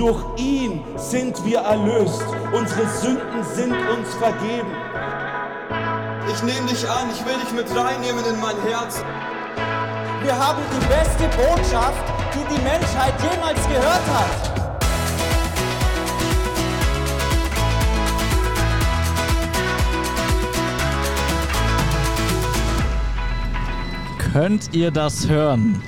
Durch ihn sind wir erlöst. Unsere Sünden sind uns vergeben. Ich nehme dich an, ich will dich mit reinnehmen in mein Herz. Wir haben die beste Botschaft, die die Menschheit jemals gehört hat. Könnt ihr das hören?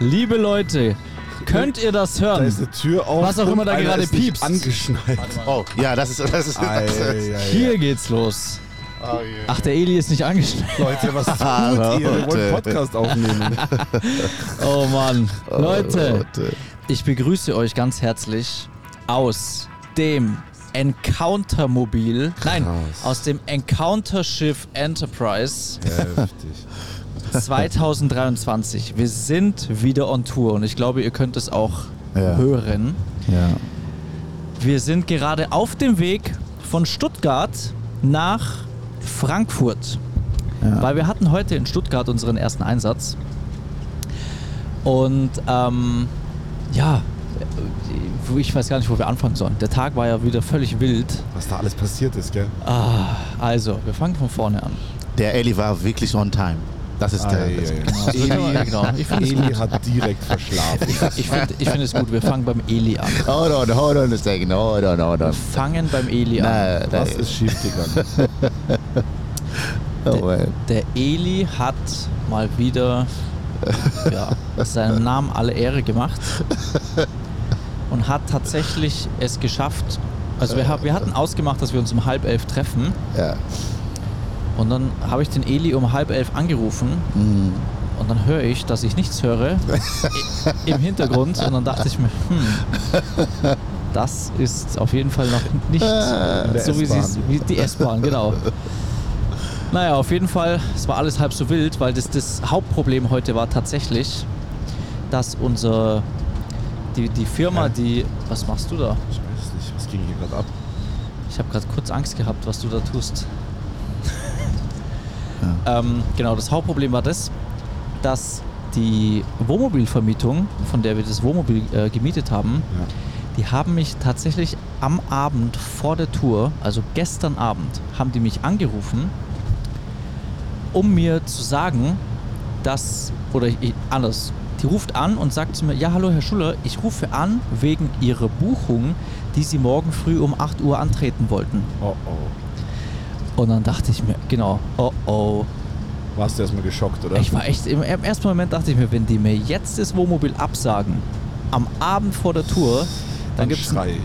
Liebe Leute, könnt ihr das hören? Da ist eine Tür auf. Was auch immer da gerade piepst. Angeschnallt. Oh, ja, das ist. Das ist, das ist Hier geht's los. oh, yeah. Ach, der Eli ist nicht angeschnallt. Leute, was tut ihr? Wir wollen. Podcast aufnehmen. Oh Mann. Leute, Leute. ich begrüße euch ganz herzlich aus dem Encounter-Mobil. Nein, aus dem Encounter-Schiff Enterprise Heftig. 2023. Wir sind wieder on Tour und ich glaube, ihr könnt es auch Ja. hören. Ja. Wir sind gerade auf dem Weg von Stuttgart nach Frankfurt. Ja. Weil wir hatten heute in Stuttgart unseren ersten Einsatz. Und ähm, ja, äh, ich weiß gar nicht, wo wir anfangen sollen. Der Tag war ja wieder völlig wild. Was da alles passiert ist, gell? Ah, also, wir fangen von vorne an. Der Ellie war wirklich on time. Das ist der. Ei, das. Ja, genau. Ich finde es Eli hat direkt verschlafen. Ich finde ich find es gut. Wir fangen beim Eli an. Hold on, hold on a second. Hold on, hold Wir on. fangen beim Eli an. Nein, nein. ist schiefgegangen? Oh, man. Der Eli hat mal wieder ja, seinem Namen alle Ehre gemacht und hat tatsächlich es geschafft. Also wir, wir hatten ausgemacht, dass wir uns um halb elf treffen Ja. Und dann habe ich den Eli um halb elf angerufen Mhm. und dann höre ich, dass ich nichts höre im Hintergrund und dann dachte ich mir, hm, das ist auf jeden Fall noch nicht so wie, wie die S-Bahn, genau. Naja, auf jeden Fall, es war alles halb so wild, weil das, das Hauptproblem heute war tatsächlich, dass unser, die, die Firma, Ja. die, was machst du da? Ich weiß nicht, was ging hier gerade ab? Ich habe gerade kurz Angst gehabt, was du da tust. Ähm, genau, das Hauptproblem war das, dass die Wohnmobilvermietung, von der wir das Wohnmobil äh, gemietet haben, Ja. die haben mich tatsächlich am Abend vor der Tour, also gestern Abend, haben die mich angerufen, um mir zu sagen, dass, oder ich, anders, die ruft an und sagt zu mir, ja hallo Herr Schuller, ich rufe an wegen Ihrer Buchung, die Sie morgen früh um 8 Uhr antreten wollten. Oh oh. Und dann dachte ich mir, genau, oh oh. Warst du erstmal geschockt, oder? Ich war echt, im, im ersten Moment dachte ich mir, wenn die mir jetzt das Wohnmobil absagen, am Abend vor der Tour, dann,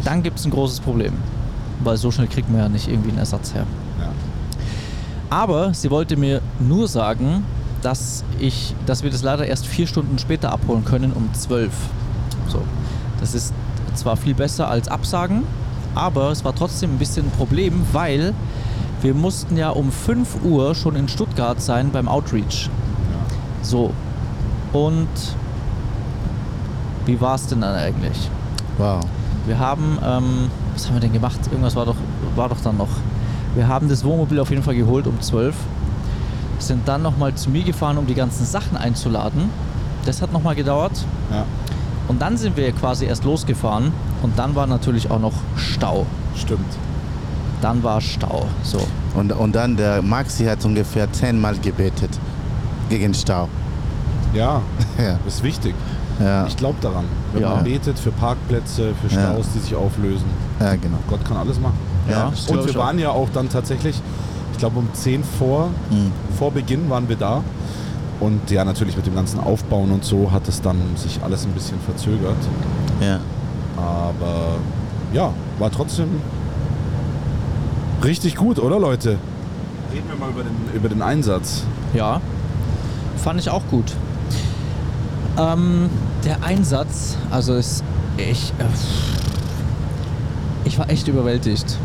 Dann gibt es ein großes Problem. Weil so schnell kriegt man ja nicht irgendwie einen Ersatz her. Ja. Aber sie wollte mir nur sagen, dass, ich, dass wir das leider erst vier Stunden später abholen können, um 12. So. Das ist zwar viel besser als Absagen, aber es war trotzdem ein bisschen ein Problem, weil wir mussten ja um 5 Uhr schon in Stuttgart sein beim Outreach. So. Und wie war es denn dann eigentlich? Wow. Wir haben, ähm, was haben wir denn gemacht? Irgendwas war doch, war doch dann noch. Wir haben das Wohnmobil auf jeden Fall geholt um 12. Sind dann nochmal zu mir gefahren, um die ganzen Sachen einzuladen. Das hat nochmal gedauert. ja, Und dann sind wir quasi erst losgefahren. Und dann war natürlich auch noch Stau. stimmt. Dann war Stau. So. Und, und dann der Maxi hat ungefähr zehnmal gebetet gegen Stau. Ja, Ja. ist wichtig. Ja, Ich glaube daran. Wenn Ja. man betet für Parkplätze, für Ja. Staus, die sich auflösen. ja genau. Gott kann alles machen. Ja, Und wir waren ja auch dann tatsächlich, ich glaube um 10 vor, Mhm. vor Beginn waren wir da. Und ja, natürlich mit dem ganzen Aufbauen und so hat es dann sich alles ein bisschen verzögert. Ja. Aber ja, war trotzdem richtig gut, oder Leute? Reden wir mal über den, über den Einsatz. Ja, fand ich auch gut. Ähm, der Einsatz, also ist ich, äh, ich war echt überwältigt.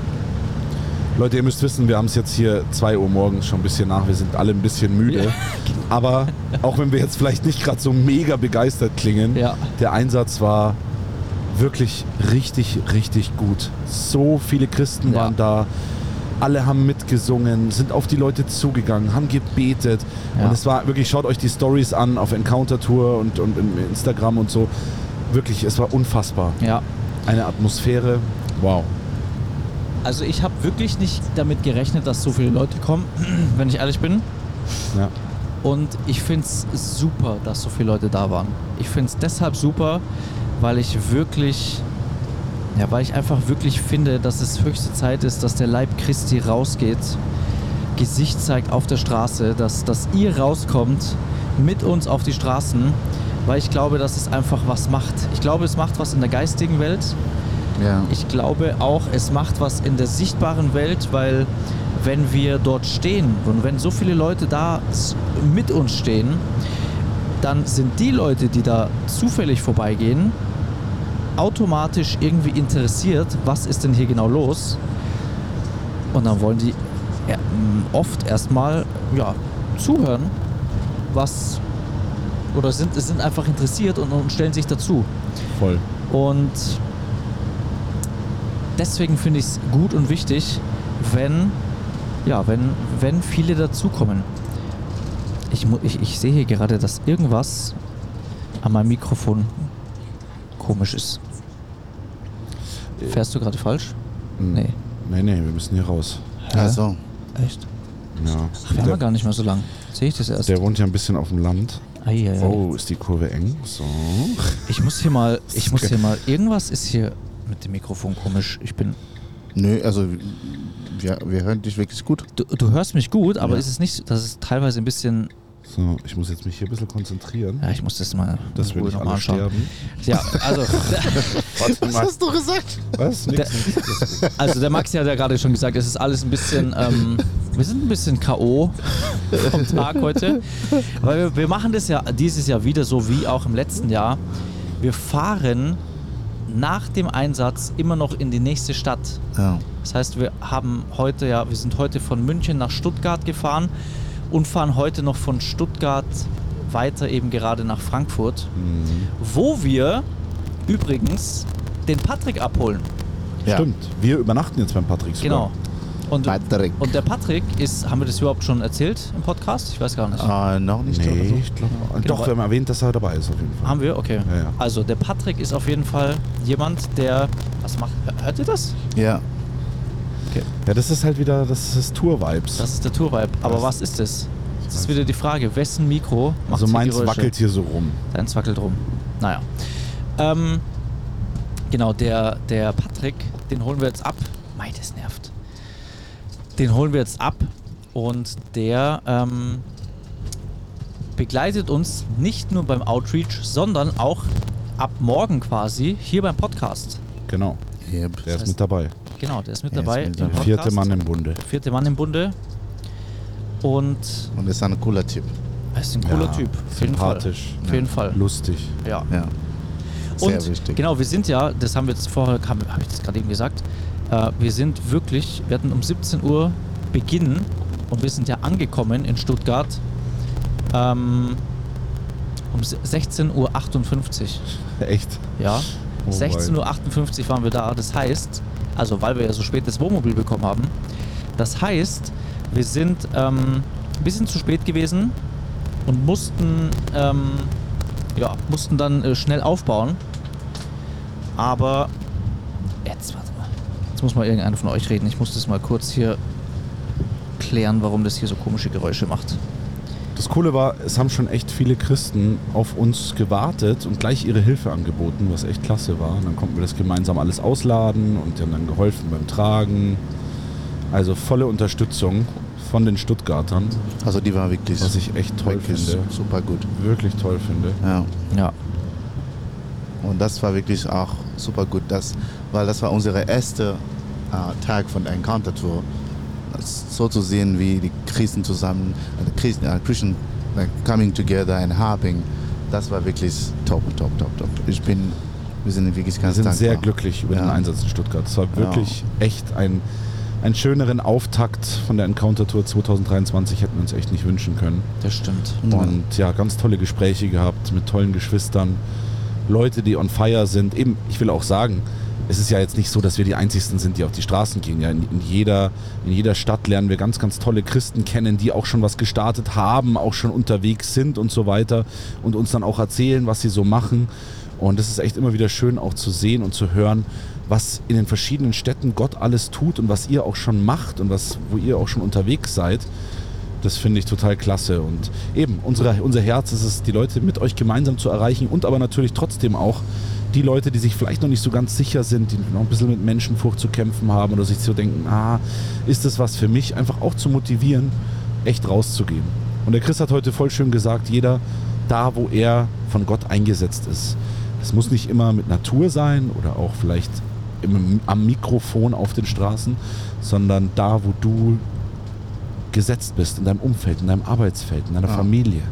Leute, ihr müsst wissen, wir haben es jetzt hier 2 Uhr morgens schon ein bisschen nach. Wir sind alle ein bisschen müde. Aber auch wenn wir jetzt vielleicht nicht gerade so mega begeistert klingen, Ja. der Einsatz war wirklich richtig, richtig gut. So viele Christen Ja. waren da. Alle haben mitgesungen, sind auf die Leute zugegangen, haben gebetet. Ja. Und es war wirklich, schaut euch die Stories an auf Encounter Tour und, und im Instagram und so. Wirklich, es war unfassbar. Ja, Eine Atmosphäre, wow. Also ich habe wirklich nicht damit gerechnet, dass so viele Leute kommen, wenn ich ehrlich bin. Ja. Und ich finde es super, dass so viele Leute da waren. Ich finde es deshalb super, weil ich wirklich, ja, weil ich einfach wirklich finde, dass es höchste Zeit ist, dass der Leib Christi rausgeht, Gesicht zeigt auf der Straße, dass, dass ihr rauskommt mit uns auf die Straßen, weil ich glaube, dass es einfach was macht. Ich glaube, es macht was in der geistigen Welt. Ja. Ich glaube auch, es macht was in der sichtbaren Welt, weil wenn wir dort stehen und wenn so viele Leute da mit uns stehen, dann sind die Leute, die da zufällig vorbeigehen, automatisch irgendwie interessiert, was ist denn hier genau los. Und dann wollen die ja, m, oft erstmal ja, zuhören, was oder sind, sind einfach interessiert und, und stellen sich dazu. Voll. Und deswegen finde ich es gut und wichtig, wenn, ja, wenn, wenn viele dazukommen. Ich, ich, ich sehe hier gerade, dass irgendwas an meinem Mikrofon komisch ist. Fährst du gerade falsch? Mhm. Nee. Nee, nee, wir müssen hier raus. Also, Echt? Ja. Ach, wir haben ja gar nicht mehr so lang. Sehe ich das erst? der wohnt ja ein bisschen auf dem Land. Ei, ei, ei. Oh, ist die Kurve eng? So. Ich muss hier mal, ich muss hier mal, irgendwas ist hier mit dem Mikrofon komisch. Ich bin, nö, also wir, wir hören dich wirklich gut. du, du hörst mich gut, aber Ja. ist es nicht, das ist teilweise ein bisschen, So, ich muss jetzt mich hier ein bisschen konzentrieren, ja, ich muss das mal dass in wir Ruhe nicht noch alle mal anschauen. sterben. Ja, also, Warte mal. du gesagt? Was? Der- Nix, nix. also der Maxi hat ja gerade schon gesagt, es ist alles ein bisschen, ähm, wir sind ein bisschen K.O. vom Tag heute. Weil wir, wir machen das ja dieses Jahr wieder so wie auch im letzten Jahr. Wir fahren nach dem Einsatz immer noch in die nächste Stadt. Ja. Das heißt, wir haben heute ja, wir sind heute von München nach Stuttgart gefahren und fahren heute noch von Stuttgart weiter eben gerade nach Frankfurt, Mhm. wo wir übrigens den Patrick abholen. ja. Stimmt. Wir übernachten jetzt beim Patrick sogar. Genau. Und, Patrick. und der Patrick ist, haben wir das überhaupt schon erzählt im Podcast? Ich weiß gar nicht. Äh, noch nicht Nee, so? ich glaube. Genau, Doch, wir haben erwähnt, dass er dabei ist auf jeden Fall. Haben wir? Okay. Ja, ja. Also der Patrick ist auf jeden Fall jemand, der. Was macht. Hört ihr das? Ja. Ja, das ist halt wieder, das ist Tour-Vibes. Das ist der Tourvibe. Aber Das- was ist das? Das ist wieder die Frage, wessen Mikro macht Also meins Geräusche? wackelt hier so rum. Deins wackelt rum. Naja. Ähm, genau, der, der Patrick, den holen wir jetzt ab. Mei, das nervt. Den holen wir jetzt ab und der ähm, begleitet uns nicht nur beim Outreach, sondern auch ab morgen quasi hier beim Podcast. Genau. Yep. Der ist heißt- mit dabei. Genau, der ist mit Er ist dabei. mit im dabei. Vierte. Mann im Bunde. Vierte Mann im Bunde. Und Und ist ein cooler Typ. er ist ein cooler Ja, Typ. Auf jeden Fall. Sympathisch. Auf jeden Fall. Lustig. Ja. Ja. Sehr Und wichtig. genau, wir sind ja, das haben wir jetzt vorher, habe ich das gerade eben gesagt, äh, wir sind wirklich, wir hatten um 17 Uhr Beginn und wir sind ja angekommen in Stuttgart ähm, um se- 16.58 Uhr. Echt. Ja, Oh 16.58 Uhr waren wir da. Das heißt, also weil wir ja so spät das Wohnmobil bekommen haben, das heißt, wir sind ähm, ein bisschen zu spät gewesen und mussten, ähm, ja, mussten dann äh, schnell aufbauen. Aber jetzt, warte mal. Jetzt muss mal irgendeiner von euch reden. Ich muss das mal kurz hier klären, warum das hier so komische Geräusche macht. Das Coole war, es haben schon echt viele Christen auf uns gewartet und gleich ihre Hilfe angeboten, was echt klasse war. Und dann konnten wir das gemeinsam alles ausladen und die haben dann geholfen beim Tragen. Also volle Unterstützung von den Stuttgartern, Also die war wirklich, was ich echt toll finde. super gut. Wirklich toll finde. Ja. Ja, Und das war wirklich auch super gut, das, weil das war unser erster äh, Tag von der Encounter Tour. Das so zu sehen, wie die Christen zusammen, äh, Christen, äh, Christian like, coming together and harping, das war wirklich top, top, top, top. Ich bin, wir sind wirklich Wir ganz sind dankbar. sehr glücklich über den Ja. Einsatz in Stuttgart. Es war wirklich echt ein, einen schöneren Auftakt von der Encounter Tour 2023 hätten wir uns echt nicht wünschen können. das stimmt. Ja. Und ja, ganz tolle Gespräche gehabt mit tollen Geschwistern. Leute, die on fire sind. Eben, ich will auch sagen, es ist ja jetzt nicht so, dass wir die Einzigen sind, die auf die Straßen gehen. Ja, in, in, jeder, in jeder Stadt lernen wir ganz, ganz tolle Christen kennen, die auch schon was gestartet haben, auch schon unterwegs sind und so weiter und uns dann auch erzählen, was sie so machen. Und es ist echt immer wieder schön auch zu sehen und zu hören, was in den verschiedenen Städten Gott alles tut und was ihr auch schon macht und was, wo ihr auch schon unterwegs seid. Das finde ich total klasse. Und eben, unsere, unser Herz ist es, die Leute mit euch gemeinsam zu erreichen und aber natürlich trotzdem auch die Leute, die sich vielleicht noch nicht so ganz sicher sind, die noch ein bisschen mit Menschenfurcht zu kämpfen haben oder sich so denken, ah, ist das was für mich, einfach auch zu motivieren, echt rauszugehen. Und der Chris hat heute voll schön gesagt, jeder da, wo er von Gott eingesetzt ist. Es muss nicht immer mit Natur sein oder auch vielleicht im, am Mikrofon auf den Straßen, sondern da, wo du gesetzt bist, in deinem Umfeld, in deinem Arbeitsfeld, in deiner Ah. Familie,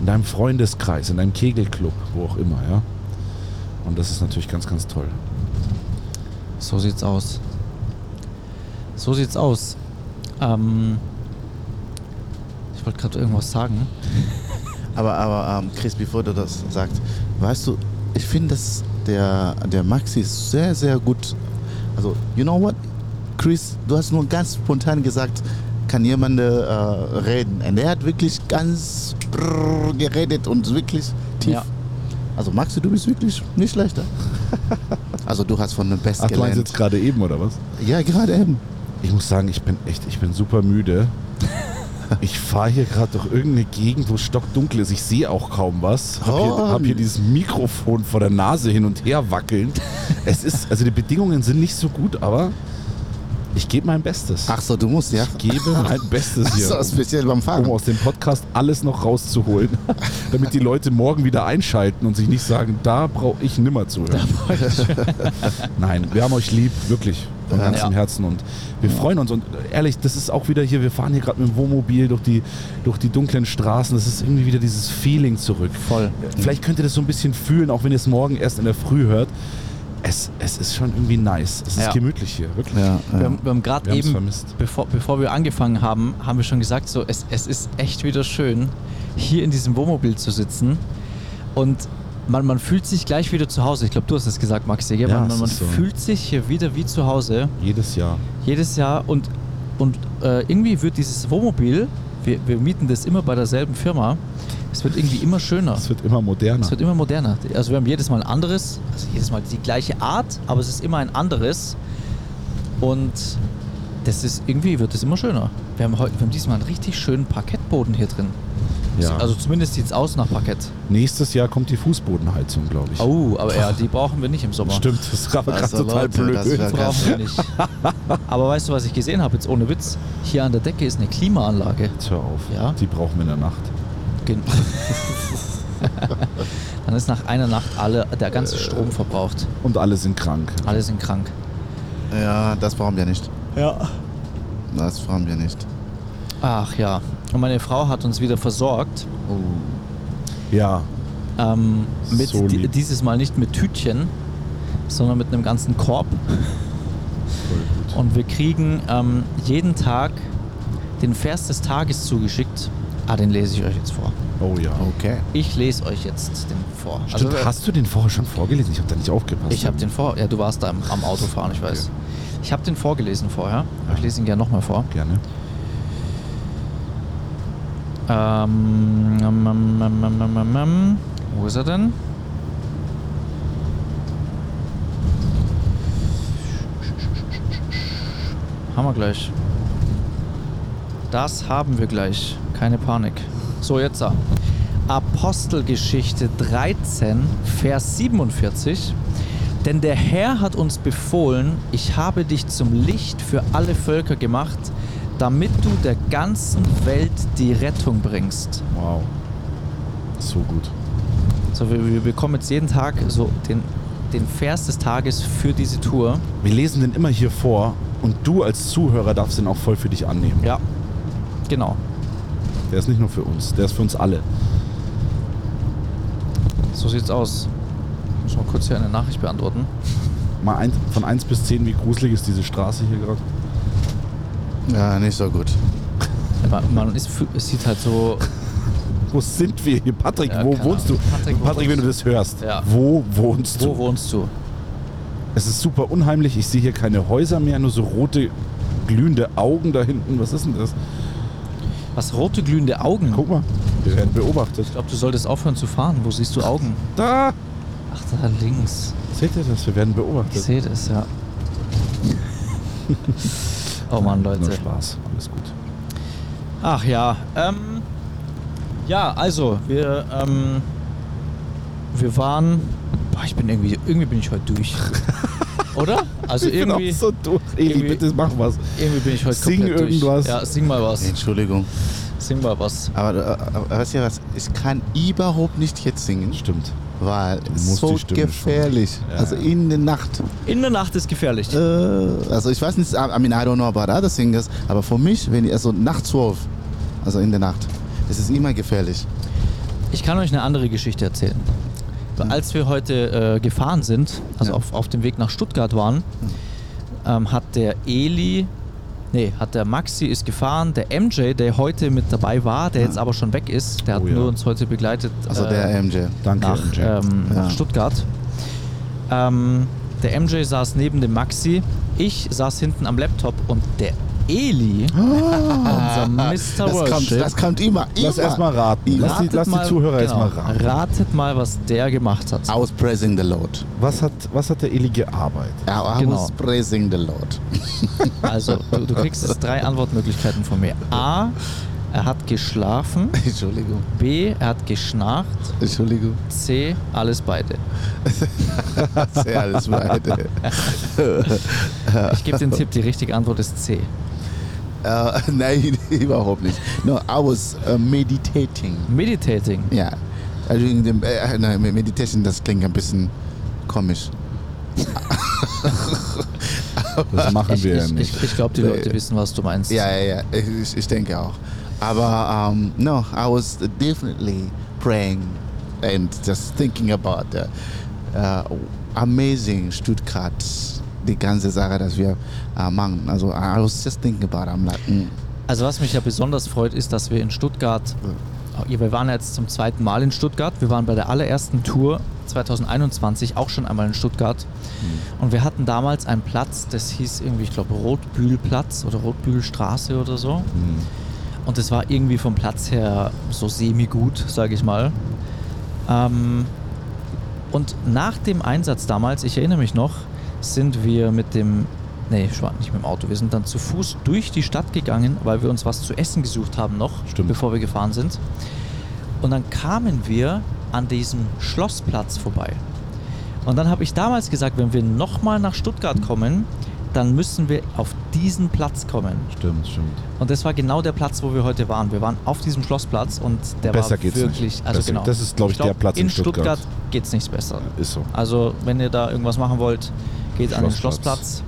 in deinem Freundeskreis, in deinem Kegelclub, wo auch immer, ja. Und das ist natürlich ganz, ganz toll. So sieht's aus. So sieht's aus. Ähm, ich wollte gerade irgendwas sagen. Aber, aber ähm, Chris, bevor du das sagst, weißt du, ich finde, dass der, der Maxi ist sehr, sehr gut. Also, you know what? Chris, du hast nur ganz spontan gesagt, kann jemand äh, reden. Und er hat wirklich ganz geredet und wirklich tief. Ja. Also Maxi, du bist wirklich nicht schlechter. Also du hast von dem Best Ach, du meinst gelernt. jetzt gerade eben, oder was? Ja, gerade eben. Ich muss sagen, ich bin echt, ich bin super müde. Ich fahre hier gerade durch irgendeine Gegend, wo es stockdunkel ist. Ich sehe auch kaum was. Hab hier, Oh. hab hier dieses Mikrofon vor der Nase hin und her wackeln. Es ist, also die Bedingungen sind nicht so gut, aber ich gebe mein Bestes. Ach so, du musst, ja. Ich gebe mein Bestes Ach hier, so, speziell beim um Fahren. aus dem Podcast alles noch rauszuholen, damit die Leute morgen wieder einschalten und sich nicht sagen, da brauche ich nimmer zuhören. Nein, wir haben euch lieb, wirklich, von ganzem Ja. Herzen und wir freuen uns. Und ehrlich, das ist auch wieder hier, wir fahren hier gerade mit dem Wohnmobil durch die, durch die dunklen Straßen. Das ist irgendwie wieder dieses Feeling zurück. Voll. Vielleicht könnt ihr das so ein bisschen fühlen, auch wenn ihr es morgen erst in der Früh hört. Es, es ist schon irgendwie nice. Es ist Ja. gemütlich hier, wirklich. Ja, Wir ja. haben, wir haben gerade Wir haben's eben, bevor, bevor wir angefangen haben, haben wir schon gesagt, so, es, es ist echt wieder schön, hier in diesem Wohnmobil zu sitzen. Und man, man fühlt sich gleich wieder zu Hause. Ich glaube, du hast es gesagt, Maxi. gell? Ja, man man, man so. fühlt sich hier wieder wie zu Hause. Jedes Jahr. Jedes Jahr. Und, und äh, irgendwie wird dieses Wohnmobil, wir, wir mieten das immer bei derselben Firma, es wird irgendwie immer schöner. Es wird immer moderner. Es wird immer moderner. Also wir haben jedes Mal ein anderes, also jedes Mal die gleiche Art, aber es ist immer ein anderes. Und das ist irgendwie wird es immer schöner. Wir haben heute, wir haben diesmal einen richtig schönen Parkettboden hier drin. Ja. Also zumindest sieht es aus nach Parkett. Nächstes Jahr kommt die Fußbodenheizung, glaube ich. Oh, aber ja, die brauchen wir nicht im Sommer. Stimmt, das ist gerade Also total Leute, blöd. das Brauchen wir nicht. Aber weißt du, was ich gesehen habe, jetzt ohne Witz? Hier an der Decke ist eine Klimaanlage. Jetzt hör auf. Ja. Die brauchen wir in der Nacht. Gen- Dann ist nach einer Nacht alle, der ganze Strom verbraucht. Und alle sind krank. Alle sind krank. ja, das brauchen wir nicht. Ja. Das brauchen wir nicht. Ach ja. Und meine Frau hat uns wieder versorgt. Ja, Ähm, mit So dieses Mal nicht mit Tütchen, sondern mit einem ganzen Korb. voll gut. Und wir kriegen ähm, jeden Tag den Vers des Tages zugeschickt. Ah, den lese ich euch jetzt vor. Oh ja. Okay. Ich lese euch jetzt den vor. Stimmt, Also, hast du den vorher schon vorgelesen? Ich habe da nicht aufgepasst. ich habe den vor. Ja, du warst da am, am Autofahren, ich weiß. Ich habe den vorgelesen vorher. Ich lese ihn gerne nochmal vor. Gerne. Ähm, ähm, ähm, ähm, ähm. Wo ist er denn? Haben wir gleich. Das haben wir gleich. Keine Panik. So, jetzt da. Apostelgeschichte 13, Vers 47. Denn der Herr hat uns befohlen, ich habe dich zum Licht für alle Völker gemacht, damit du der ganzen Welt die Rettung bringst. Wow. So gut. So, wir, wir bekommen jetzt jeden Tag so den, den Vers des Tages für diese Tour. Wir lesen den immer hier vor und du als Zuhörer darfst den auch voll für dich annehmen. Ja, genau. Der ist nicht nur für uns, der ist für uns alle. So sieht's aus. Muss mal kurz hier eine Nachricht beantworten. Mal ein, von 1 bis 10, wie gruselig ist diese Straße hier gerade? Ja, nicht so gut. Man, man ist, es sieht halt so. Wo sind wir hier? Patrick, Ja, wo wohnst du? Ahnung. Patrick, Patrick, wo wenn du das hörst, Ja. wo wohnst du? Wo wohnst du? Es ist super unheimlich. Ich sehe hier keine Häuser mehr, nur so rote, glühende Augen da hinten. Was ist denn das? Was rote glühende Augen? Guck mal, wir werden beobachtet. Ich glaube, du solltest aufhören zu fahren. Wo siehst du Augen? Da! Ach, da links. Seht ihr das? Wir werden Ich beobachtet. sehe das, ja. oh Mann, Nur Leute. Spaß. Alles gut. Ach ja, ähm, ja, also wir, ähm, wir waren, boah, ich bin irgendwie, irgendwie bin ich heute durch, oder? Also ich bin irgendwie, auch so durch. Eli, irgendwie- bitte mach was. irgendwie bin ich heute Sing komplett irgendwas. Durch. Ja, sing mal was, Entschuldigung. sing mal was. Aber äh, äh, weißt du was? Ich kann überhaupt nicht jetzt singen, Stimmt. weil es so gefährlich. Ja. Also in der Nacht. In der Nacht ist gefährlich. Äh, also ich weiß nicht, I I mean, I don't know about other singers, aber für mich, wenn ich also nachts zwölf, also in der Nacht, das ist immer gefährlich. Ich kann euch eine andere Geschichte erzählen. Weil Als wir heute äh, gefahren sind, also Ja. auf, auf dem Weg nach Stuttgart waren, ähm, hat der Eli, nee, hat der Maxi ist gefahren, der MJ, der heute mit dabei war, der jetzt aber schon weg ist, der hat Oh ja. nur uns heute begleitet Also äh, der MJ. Danke, nach, MJ. ähm, Ja. nach Stuttgart. Ähm, der MJ saß neben dem Maxi, ich saß hinten am Laptop und der Eli, unser Mr. Ah. Das Worship, das kommt immer. Lass immer. erstmal raten. Lass die, ratet lass die mal- Zuhörer genau, erstmal raten. Ratet mal, was der gemacht hat. I was praising the Lord. Was hat, was hat der Eli gearbeitet? I Genau. was praising the Lord. Also, du, du kriegst jetzt drei Antwortmöglichkeiten von mir. A, er hat geschlafen. Entschuldigung. B, er hat geschnarcht. Entschuldigung. C, alles beide. Sehr alles weiter. Ich gebe den Tipp, die richtige Antwort ist C. Äh, nein, überhaupt nicht. No, I was uh, meditating. Meditating. Ja. Also in dem, äh, nein, Meditation, das klingt ein bisschen komisch. Das machen Ich, wir ja ich, nicht. ich, ich glaube, die. Leute wissen, was du meinst. Ja, ja, ja, ich, ich denke auch. Aber um, no, I was definitely praying and just thinking about the uh, amazing Stuttgart, die ganze Sache, dass wir uh, machen. Also I was just thinking about it. I'm like, mm, Also was mich ja besonders freut, ist, dass wir in Stuttgart, ja, wir waren jetzt zum zweiten Mal in Stuttgart, wir waren bei der allerersten Tour 2021 auch schon einmal in Stuttgart und wir hatten damals einen Platz, das hieß irgendwie, ich glaube Rotbühlplatz oder Rotbühlstraße oder so Hm. und es war irgendwie vom Platz her so semi-gut, sage ich mal. Ähm, und nach dem Einsatz damals, ich erinnere mich noch, sind wir mit dem, nee, ich war nicht mit dem Auto, wir sind dann zu Fuß durch die Stadt gegangen, weil wir uns was zu essen gesucht haben noch, Stimmt. bevor wir gefahren sind. Und dann kamen wir an diesem Schlossplatz vorbei. Und dann habe ich damals gesagt, wenn wir nochmal nach Stuttgart kommen, dann müssen wir auf diesen Platz kommen. Stimmt, stimmt. Und das war genau der Platz, wo wir heute waren. Wir waren auf diesem Schlossplatz und der Besser war geht's wirklich, nicht. also Besser- genau. das ist, glaub ich, der Platz in in Stuttgart. Stuttgart geht's nichts besser. Ist so. Also wenn ihr da irgendwas machen wollt, geht an den Schlossplatz. Schlossplatz.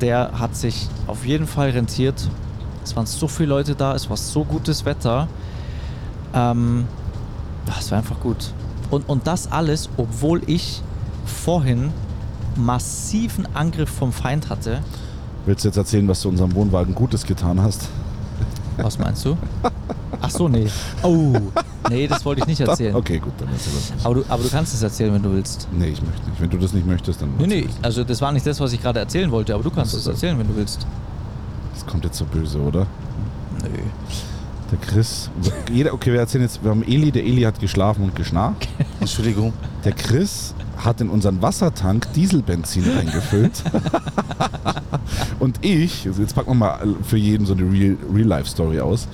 Der hat sich auf jeden Fall rentiert. Es waren so viele Leute da, es war so gutes Wetter. Ähm, ja, es war einfach gut. Und, und das alles, obwohl ich vorhin massiven Angriff vom Feind hatte. Willst du jetzt erzählen, was du unserem Wohnwagen Gutes getan hast? Was meinst du? Ach so, nee. Oh, nee, das wollte ich nicht erzählen. Okay, gut, dann erzähl das nicht. Aber du, aber du kannst es erzählen, wenn du willst. Nee, ich möchte nicht. Wenn du das nicht möchtest, dann. Nee, nee, also das war nicht das, was ich gerade erzählen wollte, aber du kannst es erzählen, wenn du willst. Das kommt jetzt so böse, oder? Nö. Der Chris. Jeder, okay, wir erzählen jetzt. Wir haben Eli. Der Eli hat geschlafen und geschnarcht. Entschuldigung. Der Chris hat in unseren Wassertank Dieselbenzin reingefüllt. und ich, also jetzt packen wir mal für jeden so eine Real- Real-Life-Story aus.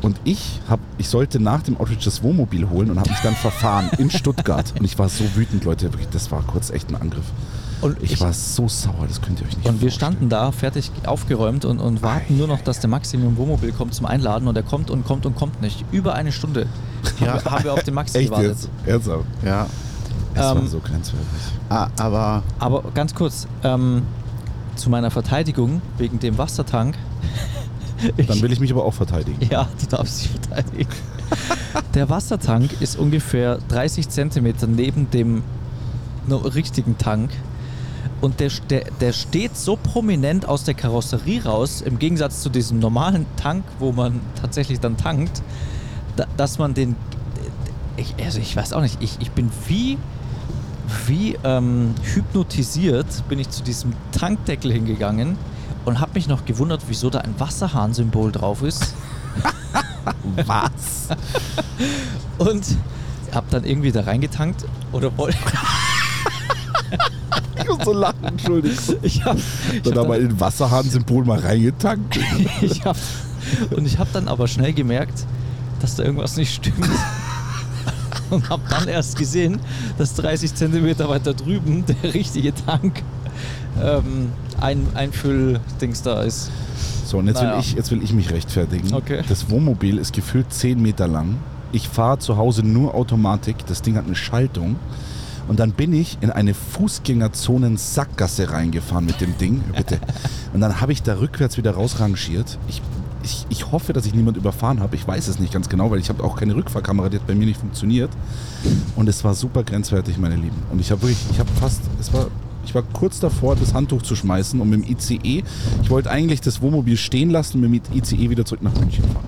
Und ich hab, ich sollte nach dem Outreach das Wohnmobil holen und habe mich dann verfahren in Stuttgart. Und ich war so wütend, Leute, wirklich, das war kurz echt ein Angriff. Und Ich, ich- war so sauer, das könnt ihr euch nicht Und wir vorstellen. standen da, fertig aufgeräumt und, und warten nur noch, dass der Maxi mit dem Wohnmobil kommt zum Einladen und er kommt und kommt und kommt nicht. Über eine Stunde Ja. haben, wir, haben wir auf den Maxi Echt gewartet. jetzt? Ernsthaft? Ja. Es war Ähm, so grenzwertig. Ah, aber Aber ganz kurz, ähm, zu meiner Verteidigung wegen dem Wassertank. Dann will ich mich aber auch verteidigen. Ja, du darfst dich verteidigen. Der Wassertank ist ungefähr 30 Zentimeter neben dem richtigen Tank. Und der, der, der steht so prominent aus der Karosserie raus, im Gegensatz zu diesem normalen Tank, wo man tatsächlich dann tankt, da, dass man den. Ich, also ich weiß auch nicht, ich, ich bin wie, wie ähm, hypnotisiert, bin ich zu diesem Tankdeckel hingegangen und habe mich noch gewundert, wieso da ein Wasserhahn-Symbol drauf ist. Was? Und hab dann irgendwie da reingetankt oder wollte. Ich muss so lachen, Entschuldigung. Ich hab, ich Dann hab aber in Wasserhahn-Symbol mal reingetankt. ich hab, und ich habe dann aber schnell gemerkt, dass da irgendwas nicht stimmt. Und habe dann erst gesehen, dass 30 Zentimeter weiter drüben der richtige Tank ähm, ein Einfülldings da ist. So, und jetzt, Naja. will ich, jetzt will ich mich rechtfertigen. Okay. Das Wohnmobil ist gefühlt 10 Meter lang. Ich fahre zu Hause nur Automatik. Das Ding hat eine Schaltung. Und dann bin ich in eine Fußgängerzonen-Sackgasse reingefahren mit dem Ding. Bitte. Und dann habe ich da rückwärts wieder rausrangiert. Ich, ich, ich hoffe, dass ich niemand überfahren habe. Ich weiß es nicht ganz genau, weil ich habe auch keine Rückfahrkamera, die hat bei mir nicht funktioniert. Und es war super grenzwertig, meine Lieben. Und ich habe wirklich, ich habe fast, es war, ich war kurz davor, das Handtuch zu schmeißen und mit dem ICE, ich wollte eigentlich das Wohnmobil stehen lassen und mit dem ICE wieder zurück nach München fahren.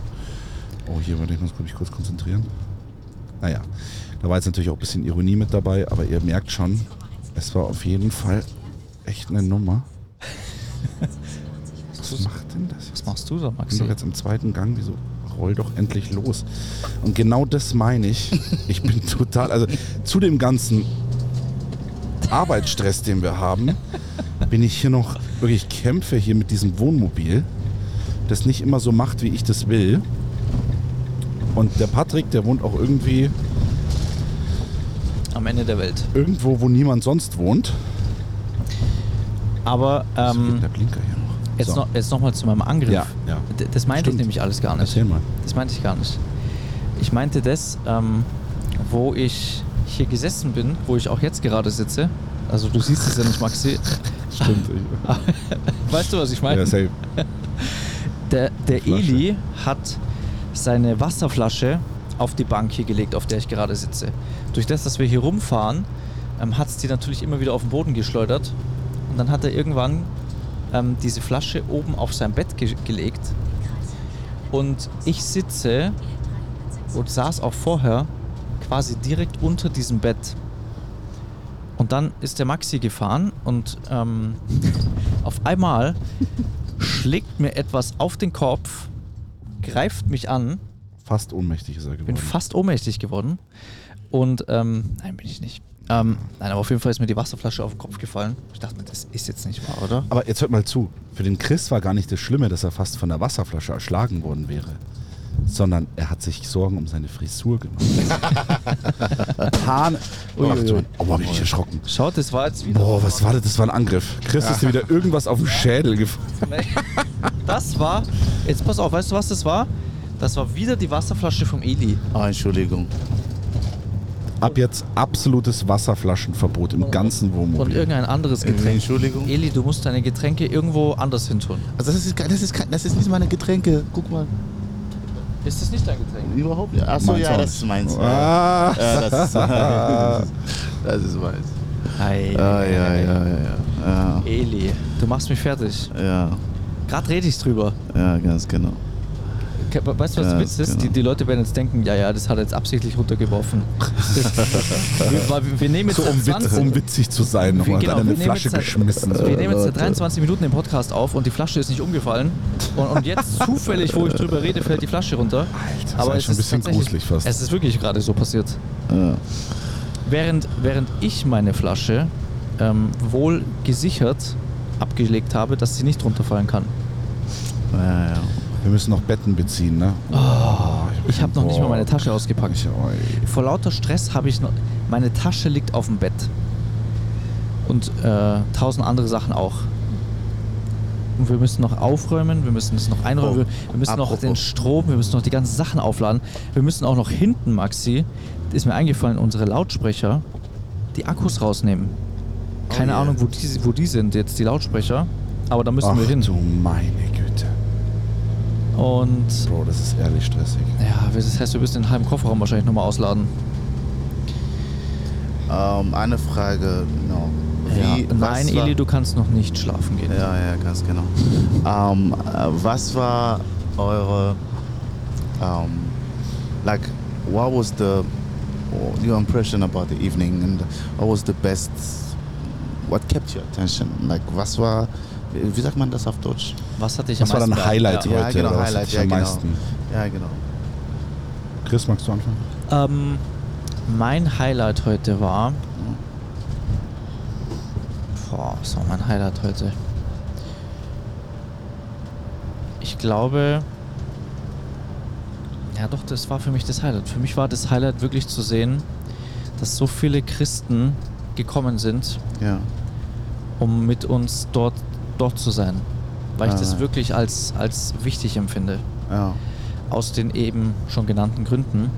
Oh, hier warte, ich muss mich kurz konzentrieren. Naja, da war jetzt natürlich auch ein bisschen Ironie mit dabei, aber ihr merkt schon, es war auf jeden Fall echt eine Nummer. Was macht denn das? Was machst du da, Ich bin Maxi? doch jetzt im zweiten Gang, wieso roll doch endlich los? Und genau das meine ich. Ich bin total, also zu dem ganzen Arbeitsstress, den wir haben, bin ich hier noch wirklich kämpfe hier mit diesem Wohnmobil, das nicht immer so macht, wie ich das will. Und der Patrick, der wohnt auch irgendwie Am Ende der Welt. irgendwo, wo niemand sonst wohnt. Aber ähm, der Blinker hier noch? jetzt, So. noch, jetzt noch mal zu meinem Angriff. Ja, ja. Das meinte Stimmt. ich nämlich alles gar nicht. Erzähl mal. Das meinte ich gar nicht. Ich meinte das, ähm, wo ich hier gesessen bin, wo ich auch jetzt gerade sitze. Also du siehst es ja nicht, Maxi. Stimmt. Weißt du, was ich meine? ja, safe. Der, der. Eli hat seine Wasserflasche auf die Bank hier gelegt, auf der ich gerade sitze. Durch das, dass wir hier rumfahren, ähm, hat es die natürlich immer wieder auf den Boden geschleudert. Und dann hat er irgendwann ähm, diese Flasche oben auf sein Bett ge gelegt. Und ich sitze und saß auch vorher quasi direkt unter diesem Bett. Und dann ist der Maxi gefahren und ähm, auf einmal schlägt mir etwas auf den Kopf, greift mich an, Fast ohnmächtig ist er geworden. bin fast ohnmächtig geworden. Und ähm, nein, bin ich nicht. Ähm, nein, aber auf jeden Fall ist mir die Wasserflasche auf den Kopf gefallen. Ich dachte mir, das ist jetzt nicht wahr, oder? Aber jetzt hört mal zu. Für den Chris war gar nicht das Schlimme, dass er fast von der Wasserflasche erschlagen worden wäre. Sondern er hat sich Sorgen um seine Frisur gemacht. Hahn. Oh, Uiuiui. oh, hab ich mich erschrocken. Schaut, das war jetzt wieder. Boah, was war das? Das war ein Angriff. Chris ist dir wieder irgendwas auf den Schädel gefallen. Das war. Jetzt pass auf, weißt du, was das war? Das war wieder die Wasserflasche vom Eli. Ah, Entschuldigung. Ab jetzt absolutes Wasserflaschenverbot im ganzen Und Wohnmobil. irgendein anderes Getränk. Entschuldigung. Eli, du musst deine Getränke irgendwo anders hin tun. Also das ist, kein- das ist, kein- das ist nicht meine Getränke. Guck mal. Ist das nicht dein Getränk? Überhaupt nicht. Achso, Meins ja, auch das ist meins. Ah. Ja, das ist, das ist meins. Ei, Ja, ja, ja, ja, ja. Eli, du machst mich fertig. Ja, Gerade rede ich drüber. ja, ganz genau. Weißt du, was Ja, Witz ist? genau. Die, die Leute werden jetzt denken, ja, ja, das hat er jetzt absichtlich runtergeworfen. wir, wir, nehmen jetzt So, um, witz, 20 um witzig zu sein, nochmal. genau, eine nehmen Flasche jetzt seit- geschmissen. Wir nehmen jetzt seit Leute. 23 Minuten den Podcast auf und die Flasche ist nicht umgefallen. Und, und jetzt zufällig, wo ich drüber rede, fällt die Flasche runter. Alter, das Aber ist es schon ein ist bisschen gruselig fast. Es ist wirklich gerade so passiert. Ja. Während, während ich meine Flasche ähm, wohl gesichert abgelegt habe, dass sie nicht runterfallen kann. Ja, ja. Wir müssen noch Betten beziehen, ne? Oh, Ich habe noch nicht mal meine Tasche ausgepackt. Ich. Vor lauter Stress habe ich noch. Meine Tasche liegt auf dem Bett. Und äh, tausend andere Sachen auch. Und wir müssen noch aufräumen, wir müssen es noch einräumen, Oh, wir, müssen noch den Strom, wir müssen noch die ganzen Sachen aufladen. Wir müssen auch noch hinten, Maxi, ist mir eingefallen, unsere Lautsprecher, die Akkus rausnehmen. Keine yeah. Ahnung, wo die, wo die sind, jetzt die Lautsprecher. Aber da müssen Ach wir hin. du meine Güte. Und Bro, das ist ehrlich stressig. ja, das heißt, wir müssen den halben Kofferraum wahrscheinlich nochmal ausladen. Ähm, eine Frage noch. Ja, nein, Eli, du kannst noch nicht schlafen gehen. Ja, ja, ganz genau. Ähm, äh, was war eure, um, like, what was the, your impression about the evening and what was the best, what kept your attention? Like, was war, wie sagt man das auf Deutsch? Was hat dich Was am war meisten dein Highlight? Ja, heute? genau, oder was hat Highlight, dich ja, am genau. meisten? Ja, genau. Chris, magst du anfangen? Ähm, Mein Highlight heute war. Boah, was war mein Highlight heute? Ich glaube. Ja, doch, das war für mich das Highlight. Für mich war das Highlight wirklich zu sehen, dass so viele Christen gekommen sind, Ja. um mit uns dort, dort zu sein. Weil ich das wirklich als, als wichtig empfinde. Ja. Aus den eben schon genannten Gründen.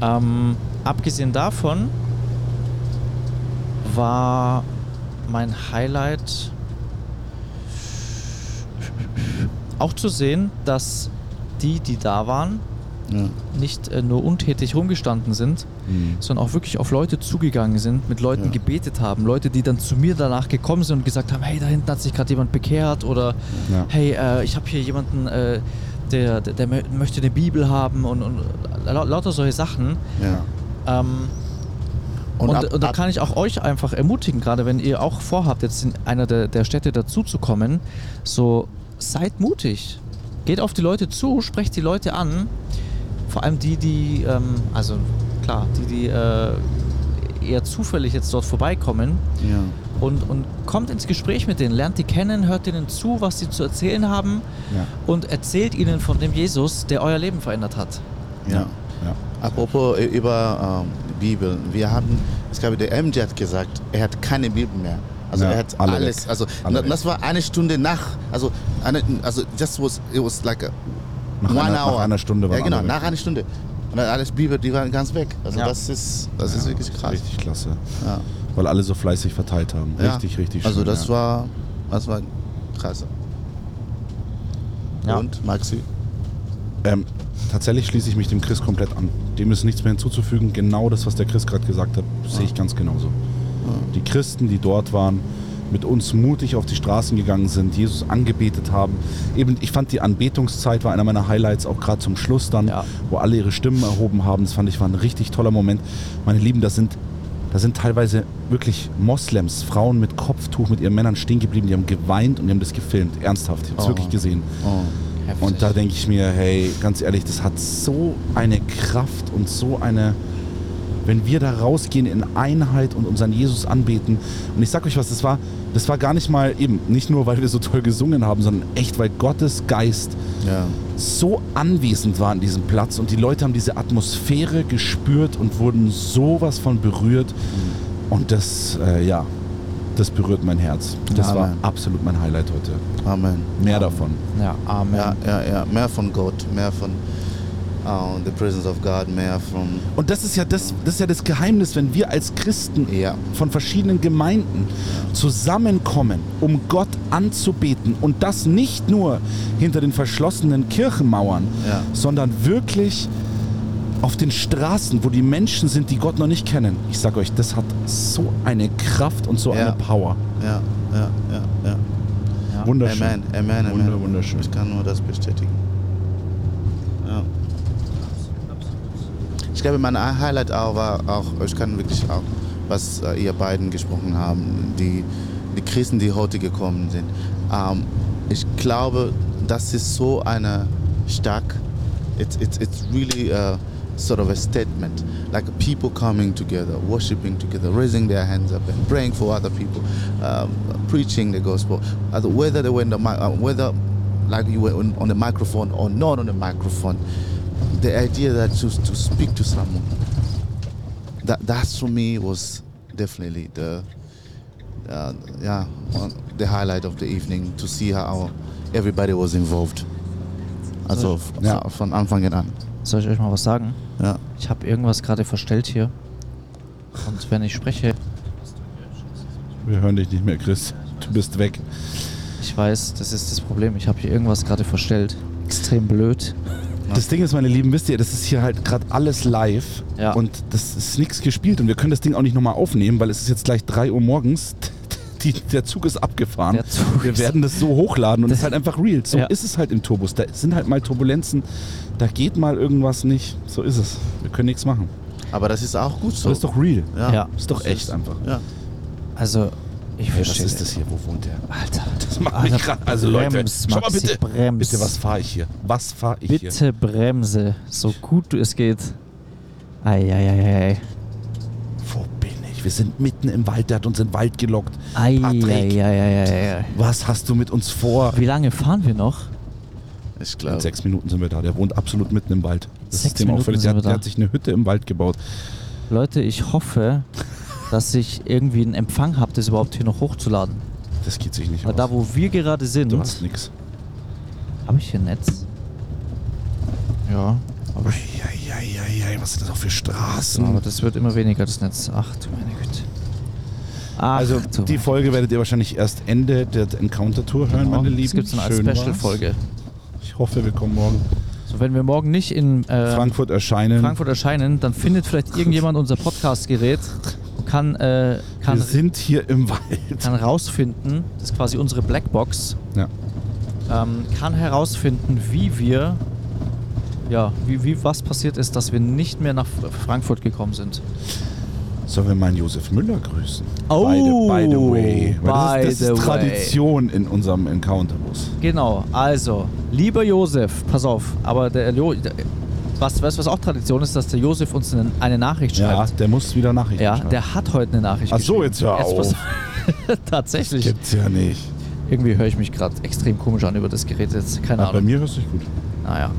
ja. Ähm, abgesehen davon war mein Highlight auch zu sehen, dass die, die da waren, ja. nicht äh, nur untätig rumgestanden sind, Mhm. sondern auch wirklich auf Leute zugegangen sind, mit Leuten Ja. gebetet haben. Leute, die dann zu mir danach gekommen sind und gesagt haben, hey, da hinten hat sich gerade jemand bekehrt oder Ja. hey, äh, ich habe hier jemanden, äh, der, der, der mö- möchte eine Bibel haben und, und lau- lauter solche Sachen. Ähm, und, ab- und da kann ich auch euch einfach ermutigen, gerade wenn ihr auch vorhabt, jetzt in einer der, der Städte dazuzukommen, so seid mutig. Geht auf die Leute zu, sprecht die Leute an. Vor allem die, die, ähm, also klar, die, die äh, eher zufällig jetzt dort vorbeikommen ja. und, und kommt ins Gespräch mit denen, lernt die kennen, hört ihnen zu, was sie zu erzählen haben Ja. und erzählt ihnen von dem Jesus, der euer Leben verändert hat. Ja. Ja. Apropos äh, über ähm, Bibel, wir haben, ich glaube, der MJ hat gesagt, er hat keine Bibel mehr. Also Ja, er hat alle alles, weg. also Alle na- weg. das war eine Stunde nach, also eine, also just was, it was like a Nach one einer- nach einer Stunde waren Ja genau, nach einer Stunde. Und dann alles Bibel, die waren ganz weg. Also Ja. das ist, das ist wirklich krass. Richtig klasse. Ja. Weil alle so fleißig verteilt haben. Ja. Richtig, richtig Also schön, das ja. war, das war krass. Ja. Und Maxi? Ähm, tatsächlich schließe ich mich dem Chris komplett an. Dem ist nichts mehr hinzuzufügen. Genau das, was der Chris gerade gesagt hat, sehe ich ganz genauso. Die Christen, die dort waren, mit uns mutig auf die Straßen gegangen sind, Jesus angebetet haben. Eben, ich fand die Anbetungszeit war einer meiner Highlights, auch gerade zum Schluss dann, Ja. wo alle ihre Stimmen erhoben haben. Das fand ich war ein richtig toller Moment. Meine Lieben, das sind, da sind teilweise wirklich Moslems, Frauen mit Kopftuch, mit ihren Männern stehen geblieben, die haben geweint und die haben das gefilmt. Ernsthaft, ich habe es Oh. wirklich gesehen. Oh. Und da denke ich mir, hey, ganz ehrlich, das hat so eine Kraft und so eine, wenn wir da rausgehen in Einheit und unseren Jesus anbeten. Und ich sag euch was, das war, das war gar nicht mal eben, nicht nur, weil wir so toll gesungen haben, sondern echt, weil Gottes Geist Ja. so anwesend war an diesem Platz und die Leute haben diese Atmosphäre gespürt und wurden sowas von berührt. Und das, äh, ja, das berührt mein Herz. Das Ja, war Amen. absolut mein Highlight heute. Amen. Mehr davon. Ja, Amen. Ja, ja, ja. Mehr von Gott, mehr von uh, the presence of God, mehr von Und das ist ja das, das ist ja das Geheimnis, wenn wir als Christen Ja. von verschiedenen Gemeinden zusammenkommen, um Gott anzubeten und das nicht nur hinter den verschlossenen Kirchenmauern, Ja. sondern wirklich auf den Straßen, wo die Menschen sind, die Gott noch nicht kennen. Ich sage euch, das hat so eine Kraft und so Ja. eine Power. Ja, ja, ja, ja. Wunderschön. Amen, Amen, Amen. Wunder, wunderschön. Ich kann nur das bestätigen. Ja. Ich glaube, mein Highlight auch war auch, ich kann wirklich auch, was äh, ihr beiden gesprochen haben, die, die Christen, die heute gekommen sind. Ähm, ich glaube, das ist so eine stark, it's, it's, it's really a sort of a statement, like people coming together, worshiping together, raising their hands up and praying for other people, um, preaching the gospel. Uh, whether they were in the, uh, whether like you were on the microphone or not on the microphone, the idea that to, to speak to someone, that that's for me was definitely the uh, yeah one, the highlight of the evening to see how everybody was involved. Also Ja. von Anfang an. Soll ich euch mal was sagen? Ja. Ich habe irgendwas gerade verstellt hier. Und wenn ich spreche, Wir hören dich nicht mehr, Chris. Du bist weg. ich weiß, das ist das Problem. Ich habe hier irgendwas gerade verstellt. Extrem blöd. Das Ding ist, meine Lieben, wisst ihr, das ist hier halt gerade alles live Ja. und das ist nichts gespielt und wir können das Ding auch nicht nochmal aufnehmen, weil es ist jetzt gleich 3 Uhr morgens. Die, der Zug ist abgefahren. Zug wir ist- werden das so hochladen und es ist halt einfach real. So Ja. ist es halt im Turbus. Da sind halt mal Turbulenzen, da geht mal irgendwas nicht. So ist es. Wir können nichts machen. Aber das ist auch gut so. Das ist doch real. ja. Ja. Das ist doch echt einfach. Ja. Also, ich Was verstehe. ist das hier? Wo wohnt der? Alter. Das macht mich grad, also Leute, Brems, schau mal bitte. Brems. Bitte, was fahre ich hier? Was fahre ich hier? Bitte bremse, so gut du es geht. Eieiei. Wo bin ich? Wir sind mitten im Wald. Der hat uns in den Wald gelockt. Patrick, Eieiei. was hast du mit uns vor? Wie lange fahren wir noch? Ich In glaube. sechs Minuten sind wir da. Der wohnt absolut mitten im Wald. Das Sechs ist dem Minuten auffällig. sind Der, der hat sich eine Hütte im Wald gebaut. Leute, ich hoffe, dass ich irgendwie einen Empfang habe, das überhaupt hier noch hochzuladen. Das geht sich nicht Weil aus. da, wo wir gerade sind, du hast nix. habe ich hier Netz? Ja, aber, Eieiei, was sind das auch für Straßen? aber das wird immer weniger, das Netz. Ach du meine Güte. Ach, Also du die meine Folge werdet ihr wahrscheinlich erst Ende der Encounter-Tour hören, meine Lieben. Gibt es dann als Schön war's. Special-Folge. Ich hoffe, wir kommen morgen So, wenn wir morgen nicht in äh, Frankfurt erscheinen. Frankfurt erscheinen, dann findet vielleicht irgendjemand unser Podcast-Gerät kann, äh, kann, wir sind hier im Wald. kann rausfinden, das ist quasi unsere Blackbox, Ja. ähm, kann herausfinden, wie wir, ja, wie, wie was passiert ist, dass wir nicht mehr nach Frankfurt gekommen sind. Sollen wir mal Josef Müller grüßen? Oh, by, the, by the way. Weil by das ist, das the ist way. Tradition in unserem Encounterbus. Genau, also, lieber Josef, pass auf, aber der, Jo- der was, weißt du, was auch Tradition ist, dass der Josef uns eine, eine Nachricht Ja, schreibt. der muss wieder Nachrichten Ja, schreiben. der hat heute eine Nachricht Ach so, jetzt hör auf. Tatsächlich. Gibt's ja nicht. Irgendwie höre ich mich gerade extrem komisch an über das Gerät jetzt. Keine bei Ahnung. mir hörst du dich gut. Naja.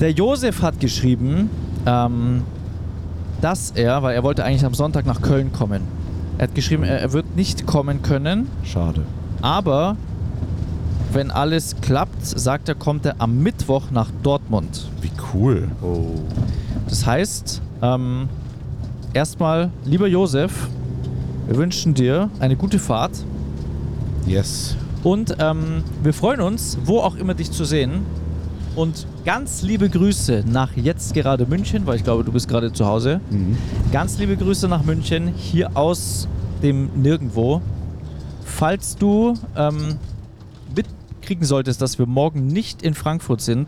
Der Josef hat geschrieben, ähm, dass er, weil er wollte eigentlich am Sonntag nach Köln kommen. Er hat geschrieben, er, er wird nicht kommen können, Schade. aber wenn alles klappt, sagt er, kommt er am Mittwoch nach Dortmund. Wie cool. Das heißt, ähm, erstmal, lieber Josef, wir wünschen dir eine gute Fahrt Yes. und ähm, wir freuen uns, wo auch immer dich zu sehen. Und ganz liebe Grüße nach jetzt gerade München, weil ich glaube, du bist gerade zu Hause. Mhm. Ganz liebe Grüße nach München, hier aus dem Nirgendwo. Falls du ähm, mitkriegen solltest, dass wir morgen nicht in Frankfurt sind,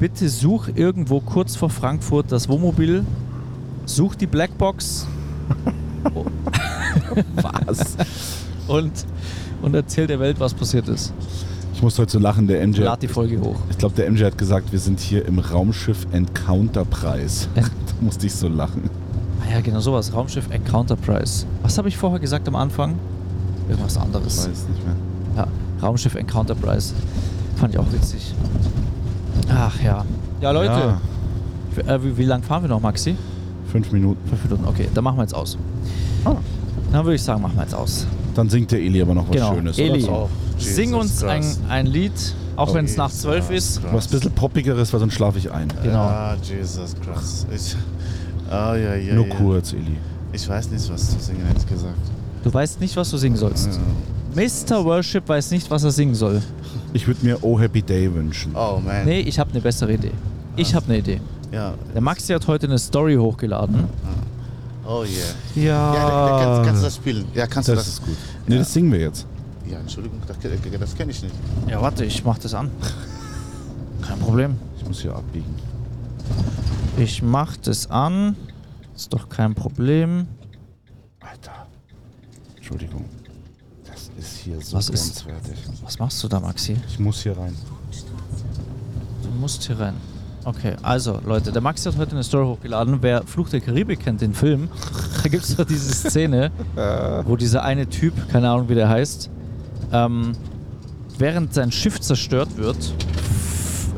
bitte such irgendwo kurz vor Frankfurt das Wohnmobil, such die Blackbox Was? und, und erzähl der Welt, was passiert ist. Ich muss heute so lachen, der MJ. Lad die Folge hoch. Ich glaube, der MJ hat gesagt, wir sind hier im Raumschiff Encounterpreis. da musste ich so lachen. Ah ja, genau sowas. Raumschiff Encounter Prize. Was habe ich vorher gesagt am Anfang? Irgendwas Ich anderes. weiß nicht mehr. Ja, Raumschiff Encounter Prize. Fand ich auch witzig. Ach ja. Ja, Leute. Ja, Wie, äh, wie, wie lang fahren wir noch, Maxi? fünf Minuten. Fünf Minuten. Okay, dann machen wir jetzt aus. Ah. Dann würde ich sagen, machen wir jetzt aus. Dann singt der Eli aber noch was genau. Schönes. Eli, Oder sing uns ein, ein Lied, auch Oh, wenn es nach zwölf ist. Christ. Was ein bisschen poppigeres, weil sonst schlafe ich ein. Genau. Ah, Jesus Christ. Ich, ah, ja, ja, Nur ja. kurz, Eli. Ich weiß nicht, was zu singen, ehrlich gesagt. Du weißt nicht, was du singen sollst. Ja. Mr. Worship weiß nicht, was er singen soll. Ich würde mir Oh Happy Day wünschen. Oh, man. Nee, ich habe eine bessere Idee. Ich habe eine Idee. Ja. Der Maxi hat heute eine Story hochgeladen. Oh, yeah. Ja, Ja, da, da kannst, kannst du das spielen. Ja, kannst du das das. ist gut. Nee, Ja. das singen wir jetzt. Ja, Entschuldigung, das, das kenne ich nicht. Ja, warte, ich mach das an. Kein Problem. Ich muss hier abbiegen. Ich mach das an. Ist doch kein Problem. Alter. Entschuldigung. Ist hier so Was ist- grenzwertig. Was machst du da, Maxi? Ich muss hier rein. Du musst hier rein. Okay, also Leute, der Maxi hat heute eine Story hochgeladen. Wer Fluch der Karibik kennt, den Film, da gibt es doch diese Szene, wo dieser eine Typ, keine Ahnung wie der heißt, ähm, während sein Schiff zerstört wird,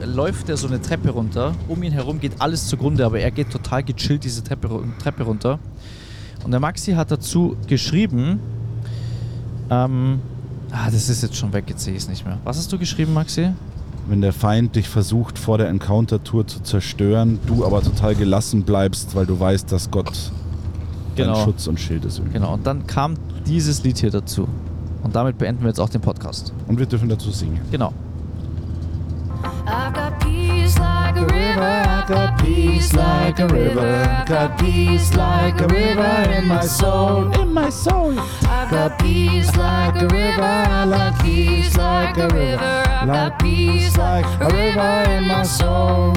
läuft er so eine Treppe runter. Um ihn herum geht alles zugrunde, aber er geht total gechillt diese Treppe, Treppe runter. Und der Maxi hat dazu geschrieben, ähm, ah, das ist jetzt schon weg, jetzt sehe ich es nicht mehr. Was hast du geschrieben, Maxi? Wenn der Feind dich versucht, vor der Encounter-Tour zu zerstören, du aber total gelassen bleibst, weil du weißt, dass Gott Genau. dein Schutz und Schild ist. irgendwie. Genau, und dann kam dieses Lied hier dazu. Und damit beenden wir jetzt auch den Podcast. Und wir dürfen dazu singen. Genau. I've got peace like a river. I've got peace like a river. I've got peace like a river in my soul. In my soul. I've got peace like a river. I like peace like a river. I've got peace like a river in my soul.